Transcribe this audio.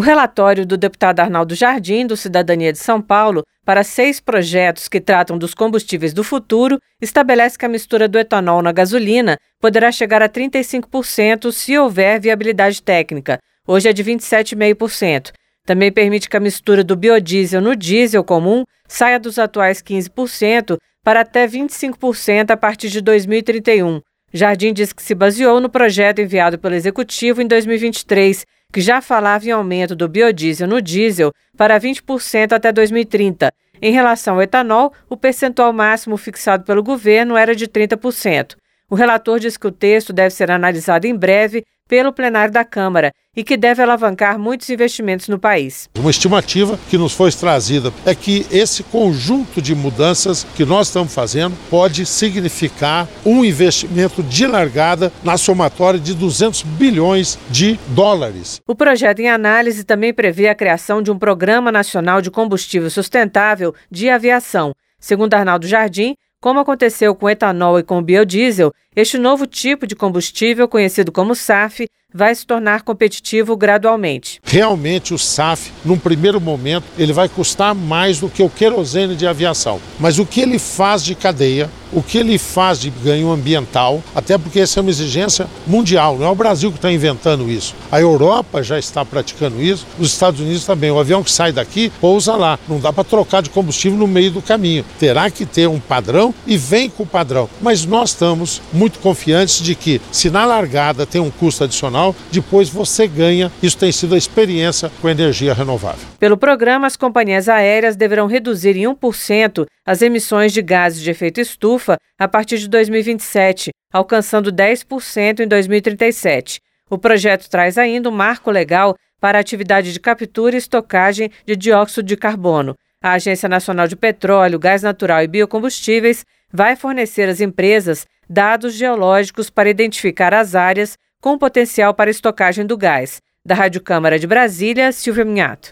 O relatório do deputado Arnaldo Jardim, do Cidadania de São Paulo, para seis projetos que tratam dos combustíveis do futuro, estabelece que a mistura do etanol na gasolina poderá chegar a 35% se houver viabilidade técnica. Hoje é de 27,5%. Também permite que a mistura do biodiesel no diesel comum saia dos atuais 15% para até 25% a partir de 2031. Jardim diz que se baseou no projeto enviado pelo Executivo em 2023, que já falava em aumento do biodiesel no diesel para 20% até 2030. Em relação ao etanol, o percentual máximo fixado pelo governo era de 30%. O relator diz que o texto deve ser analisado em breve pelo plenário da Câmara e que deve alavancar muitos investimentos no país. Uma estimativa que nos foi trazida é que esse conjunto de mudanças que nós estamos fazendo pode significar um investimento de largada na somatória de 200 bilhões de dólares. O projeto em análise também prevê a criação de um Programa Nacional de Combustível Sustentável de Aviação. Segundo Arnaldo Jardim, como aconteceu com etanol e com biodiesel, este novo tipo de combustível, conhecido como SAF, vai se tornar competitivo gradualmente. Realmente o SAF, num primeiro momento, ele vai custar mais do que o querosene de aviação. Mas o que ele faz de cadeia, o que ele faz de ganho ambiental, até porque essa é uma exigência mundial, não é o Brasil que está inventando isso. A Europa já está praticando isso, os Estados Unidos também. O avião que sai daqui pousa lá. Não dá para trocar de combustível no meio do caminho. Terá que ter um padrão e vem com o padrão. Mas nós estamos muito confiantes de que, se na largada tem um custo adicional, depois você ganha. Isso tem sido a experiência com energia renovável. Pelo programa, as companhias aéreas deverão reduzir em 1% as emissões de gases de efeito estufa a partir de 2027, alcançando 10% em 2037. O projeto traz ainda um marco legal para a atividade de captura e estocagem de dióxido de carbono. A Agência Nacional de Petróleo, Gás Natural e Biocombustíveis vai fornecer às empresas dados geológicos para identificar as áreas com potencial para estocagem do gás. Da Rádio Câmara de Brasília, Silvia Minhato.